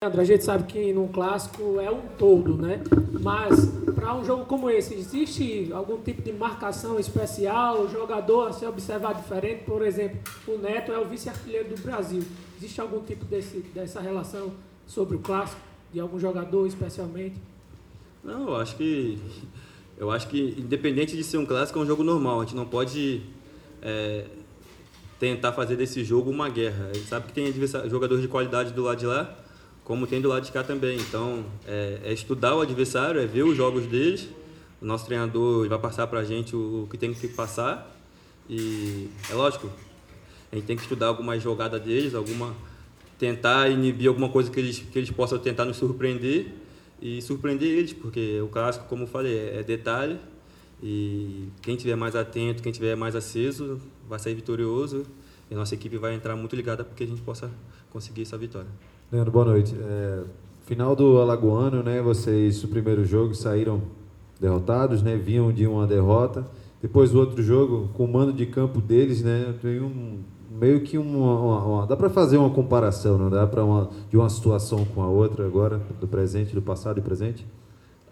André, a gente sabe que no clássico é um todo, né? Mas para um jogo como esse, existe algum tipo de marcação especial, o jogador a ser observado diferente? Por exemplo, o Neto é o vice-artilheiro do Brasil. Existe algum tipo desse, dessa relação sobre o clássico, de algum jogador especialmente? Não, eu acho que. Eu acho que, independente de ser um clássico, é um jogo normal. A gente não pode é, tentar fazer desse jogo uma guerra. A gente sabe que tem jogadores de qualidade do lado de lá como tem do lado de cá também. Então, é, é estudar o adversário, é ver os jogos deles. O nosso treinador vai passar para a gente o, que tem que passar. E é lógico, a gente tem que estudar alguma jogada deles, alguma tentar inibir alguma coisa que eles, que eles possam tentar nos surpreender e surpreender eles, porque o clássico, como eu falei, é, é detalhe e quem tiver mais atento, quem tiver mais aceso, vai sair vitorioso e a nossa equipe vai entrar muito ligada para que a gente possa conseguir essa vitória. Leandro, boa noite. É, final do Alagoano, né? Vocês, o primeiro jogo, saíram derrotados, né? Vinham de uma derrota. Depois o outro jogo, com o mando de campo deles, né? Tem um meio que uma, uma, uma dá para fazer uma comparação, não dá para uma de uma situação com a outra agora, do presente, do passado e presente?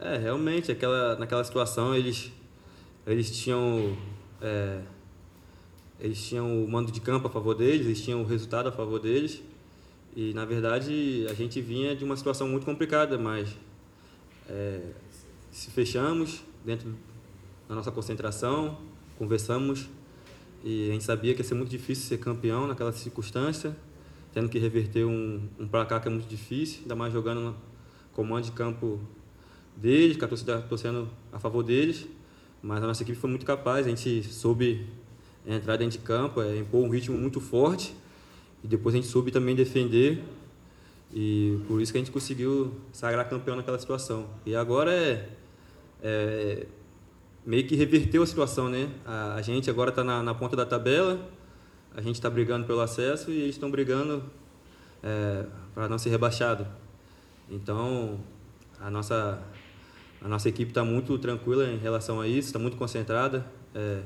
É, realmente, aquela naquela situação eles eles tinham é, eles tinham o mando de campo a favor deles, eles tinham o resultado a favor deles. E, na verdade, a gente vinha de uma situação muito complicada, mas é, se fechamos dentro da nossa concentração, conversamos e a gente sabia que ia ser muito difícil ser campeão naquela circunstância, tendo que reverter um, um placar que é muito difícil, ainda mais jogando no comando de campo deles, com a torcida torcendo a favor deles. Mas a nossa equipe foi muito capaz, a gente soube entrar dentro de campo, é, impor um ritmo muito forte e depois a gente soube também defender e por isso que a gente conseguiu sagrar campeão naquela situação. E agora é, é meio que reverteu a situação, né? A, a gente agora está na, na, ponta da tabela, a gente está brigando pelo acesso e eles estão brigando é, para não ser rebaixado. Então a nossa a nossa equipe está muito tranquila em relação a isso, está muito concentrada. É,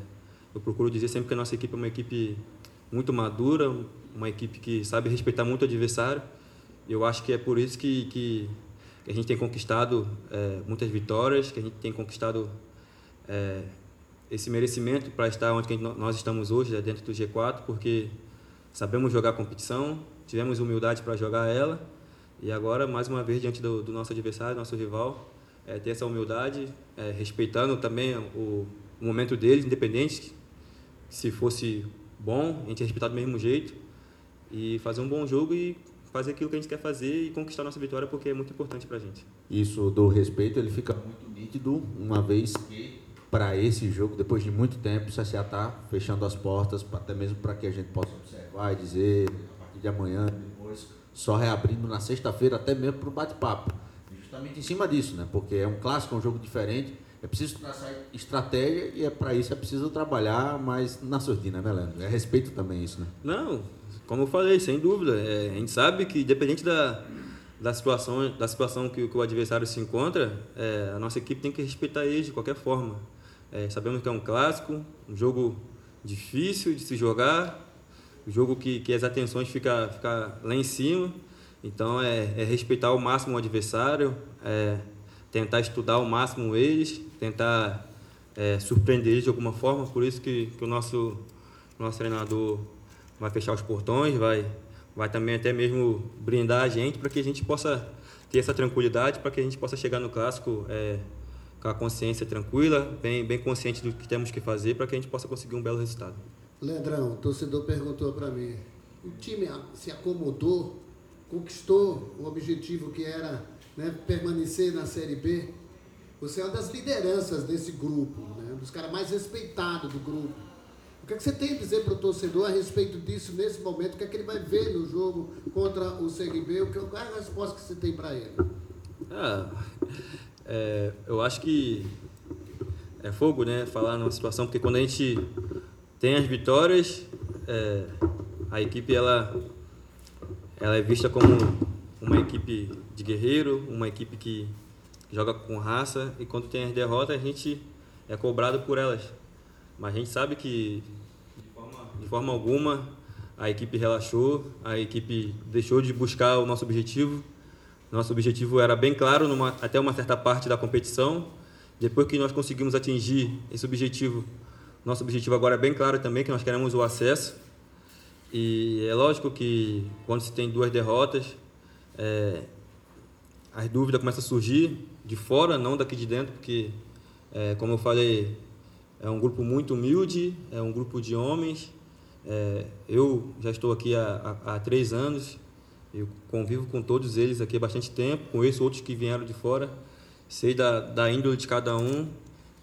eu procuro dizer sempre que a nossa equipe é uma equipe muito madura, uma equipe que sabe respeitar muito o adversário. Eu acho que é por isso que, que, que a gente tem conquistado é, muitas vitórias, que a gente tem conquistado é, esse merecimento para estar onde nós estamos hoje, é dentro do G4, porque sabemos jogar a competição, tivemos humildade para jogar ela e agora, mais uma vez, diante do, do nosso adversário, nosso rival, é, ter essa humildade, é, respeitando também o, o momento deles, independente se fosse bom, a gente respeitar do mesmo jeito e fazer um bom jogo e fazer aquilo que a gente quer fazer e conquistar nossa vitória porque é muito importante para a gente. Isso do respeito ele fica muito nítido uma vez que para esse jogo depois de muito tempo o CSA está fechando as portas até mesmo para que a gente possa observar e dizer a partir de amanhã depois só reabrindo na sexta-feira até mesmo para o bate-papo justamente em cima disso né porque é um clássico é um jogo diferente é preciso traçar estratégia e é para isso é preciso trabalhar mais na surdina, né, Leandro? É respeito também isso, né? Não, como eu falei, sem dúvida. É, a gente sabe que, independente da, da situação, da situação que, que o adversário se encontra, é, a nossa equipe tem que respeitar ele de qualquer forma. É, sabemos que é um clássico, um jogo difícil de se jogar, um jogo que, que as atenções ficam fica lá em cima. Então, é, é respeitar ao máximo o adversário, é, tentar estudar ao máximo eles, tentar é, surpreender eles de alguma forma. Por isso que, que o nosso, nosso treinador vai fechar os portões, vai, vai também até mesmo brindar a gente para que a gente possa ter essa tranquilidade, para que a gente possa chegar no clássico é, com a consciência tranquila, bem, bem consciente do que temos que fazer, para que a gente possa conseguir um belo resultado. Leandrão, o torcedor perguntou para mim: o time se acomodou, conquistou o objetivo que era né, permanecer na Série B? Você é uma das lideranças desse grupo, né, dos caras mais respeitados do grupo. O que, é que você tem a dizer para o torcedor a respeito disso nesse momento? O que é que ele vai ver no jogo contra o CRB? Que, qual é a resposta que você tem para ele? Ah, é, eu acho que é fogo, né? Falar numa situação, porque quando a gente tem as vitórias, é, a equipe ela, ela é vista como uma equipe de guerreiro, uma equipe que joga com raça e quando tem as derrotas a gente é cobrado por elas. Mas a gente sabe que de forma, de forma alguma a equipe relaxou, a equipe deixou de buscar o nosso objetivo. Nosso objetivo era bem claro numa, até uma certa parte da competição. Depois que nós conseguimos atingir esse objetivo, nosso objetivo agora é bem claro também, que nós queremos o acesso. E é lógico que quando se tem duas derrotas, é, as dúvidas começam a surgir de fora, não daqui de dentro, porque, é, como eu falei, é um grupo muito humilde, é um grupo de homens. É, eu já estou aqui há, há, há, três anos, eu convivo com todos eles aqui há bastante tempo, conheço outros que vieram de fora, sei da, da índole de cada um,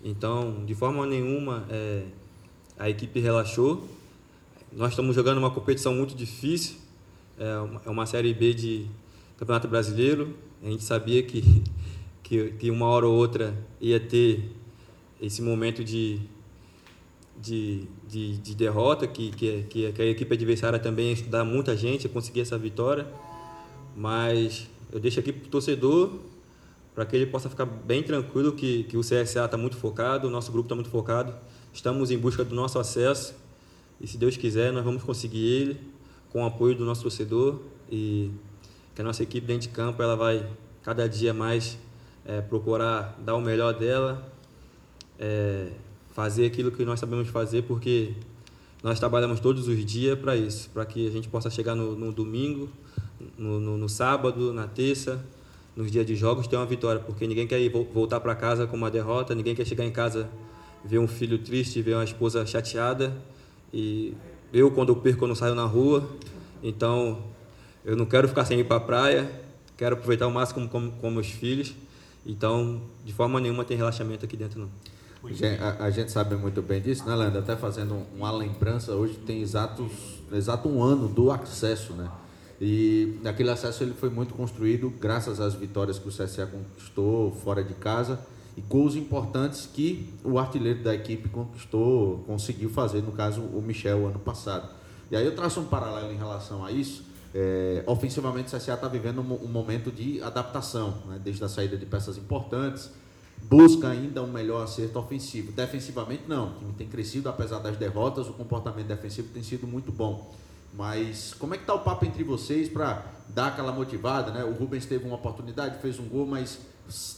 então, de forma nenhuma, é, a equipe relaxou. Nós estamos jogando uma competição muito difícil, é uma, é uma Série B de Campeonato Brasileiro, a gente sabia que, que, que uma hora ou outra ia ter esse momento de, de, de, de derrota, que, que, que, a equipe adversária também ia estudar muita gente a conseguir essa vitória. Mas eu deixo aqui para o torcedor, para que ele possa ficar bem tranquilo que, que o CSA está muito focado, o nosso grupo está muito focado. Estamos em busca do nosso acesso e, se Deus quiser, nós vamos conseguir ele com o apoio do nosso torcedor e que a nossa equipe dentro de campo ela vai cada dia mais é, procurar dar o melhor dela, é, fazer aquilo que nós sabemos fazer, porque nós trabalhamos todos os dias para isso, para que a gente possa chegar no, no domingo, no, no, no, sábado, na terça, nos dias de jogos, ter uma vitória, porque ninguém quer ir, voltar para casa com uma derrota, ninguém quer chegar em casa ver um filho triste, ver uma esposa chateada. E eu, quando eu perco, eu não saio na rua. Então, eu não quero ficar sem ir para a praia, quero aproveitar o máximo com, com, meus filhos. Então, de forma nenhuma tem relaxamento aqui dentro, não. A, a, gente sabe muito bem disso, né, Leandro? Até fazendo uma lembrança, hoje tem exatos, exato um ano do acesso, né? E aquele acesso ele foi muito construído graças às vitórias que o CSA conquistou fora de casa e gols importantes que o artilheiro da equipe conquistou, conseguiu fazer, no caso o Michel, ano passado. E aí eu traço um paralelo em relação a isso. É, ofensivamente, o CSA está vivendo um, um, momento de adaptação, né? desde a saída de peças importantes, busca ainda um melhor acerto ofensivo. Defensivamente, não. O time tem crescido, apesar das derrotas, o comportamento defensivo tem sido muito bom. Mas como é que está o papo entre vocês para dar aquela motivada? Né? O Rubens teve uma oportunidade, fez um gol, mas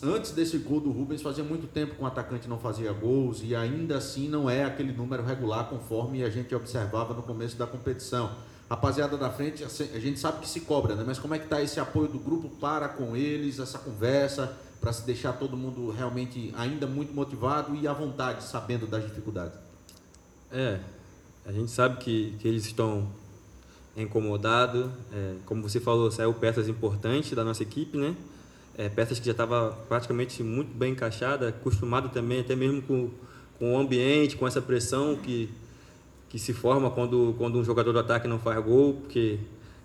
antes desse gol do Rubens, fazia muito tempo que o atacante não fazia gols e ainda assim não é aquele número regular conforme a gente observava no começo da competição rapaziada da frente, a gente sabe que se cobra, né? Mas como é que está esse apoio do grupo para com eles, essa conversa, para se deixar todo mundo realmente ainda muito motivado e à vontade, sabendo das dificuldades? É, a gente sabe que, que eles estão incomodados. É, como você falou, saiu peças importantes da nossa equipe, né? É, peças que já estavam praticamente muito bem encaixadas, acostumado também até mesmo com, com o ambiente, com essa pressão que que se forma quando, quando um jogador do ataque não faz gol, porque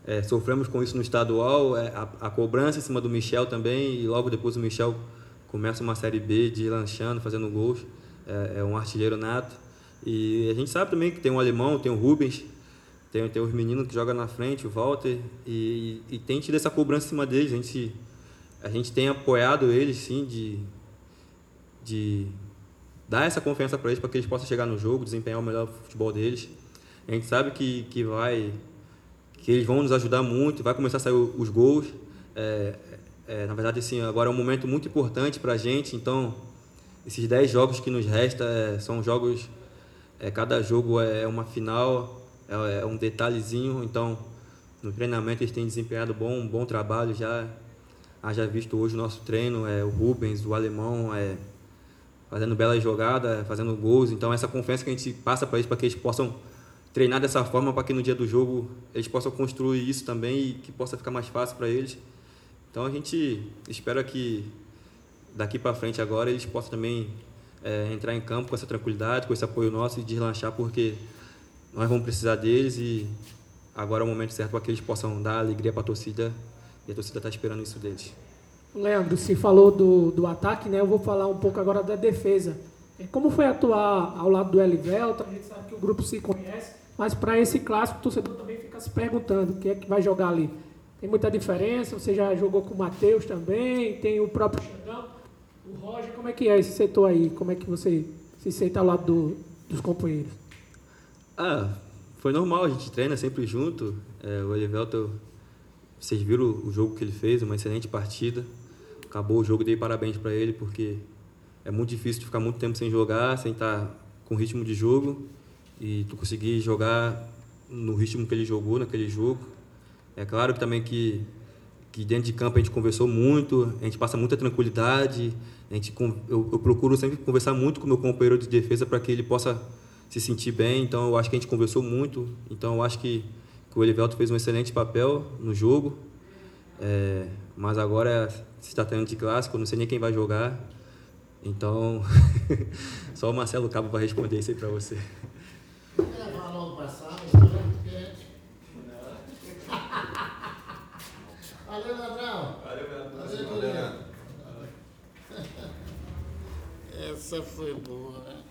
é, sofremos com isso no estadual, é, a, a, cobrança em cima do Michel também, e logo depois o Michel começa uma Série B de lanchando, fazendo gols, é, é, um artilheiro nato. E a gente sabe também que tem um alemão, tem o Rubens, tem, tem os meninos que jogam na frente, o Walter, e, e, e tem tido essa cobrança em cima deles, a gente, a gente tem apoiado eles, sim, de, de dar essa confiança para eles para que eles possam chegar no jogo, desempenhar o melhor futebol deles. A gente sabe que, que vai que eles vão nos ajudar muito, vai começar a sair os gols. É, é, na verdade, assim, agora é um momento muito importante para a gente, então esses 10 jogos que nos resta é, são jogos, é, cada jogo é uma final, é, é, um detalhezinho, então no treinamento eles têm desempenhado bom, um bom trabalho já, haja visto hoje o nosso treino, é, o Rubens, o Alemão, é, fazendo belas jogadas, fazendo gols. Então, essa confiança que a gente passa para eles, para que eles possam treinar dessa forma, para que no dia do jogo eles possam construir isso também e que possa ficar mais fácil para eles. Então, a gente espera que daqui para frente agora eles possam também é, entrar em campo com essa tranquilidade, com esse apoio nosso e deslanchar, porque nós vamos precisar deles e agora é o momento certo para que eles possam dar alegria para a torcida e a torcida está esperando isso deles. Leandro, se falou do, do ataque, né? Eu vou falar um pouco agora da defesa. É, como foi atuar ao lado do Elivelton? A gente sabe que o grupo se conhece, mas para esse clássico o torcedor também fica se perguntando o que é que vai jogar ali. Tem muita diferença, você já jogou com o Matheus também, tem o próprio Xandão, o Roger, como é que é esse setor aí? Como é que você se sente ao lado do, dos companheiros? Ah, foi normal, a gente treina sempre junto. É, o Elivelton vocês viram o jogo que ele fez, uma excelente partida. Acabou o jogo, dei parabéns para ele, porque é muito difícil de ficar muito tempo sem jogar, sem estar com ritmo de jogo. E tu conseguir jogar no ritmo que ele jogou naquele jogo. É claro que também que, que dentro de campo a gente conversou muito, a gente passa muita tranquilidade, a gente, eu, eu procuro sempre conversar muito com o meu companheiro de defesa para que ele possa se sentir bem. Então eu acho que a gente conversou muito. Então eu acho que, que o Elivelto fez um excelente papel no jogo. É, mas agora se está tendo de clássico, não sei nem quem vai jogar. Então, só o Marcelo Cabo vai responder isso aí para você. para Valeu, Ladrão. Valeu, Valeu, Essa foi boa, né?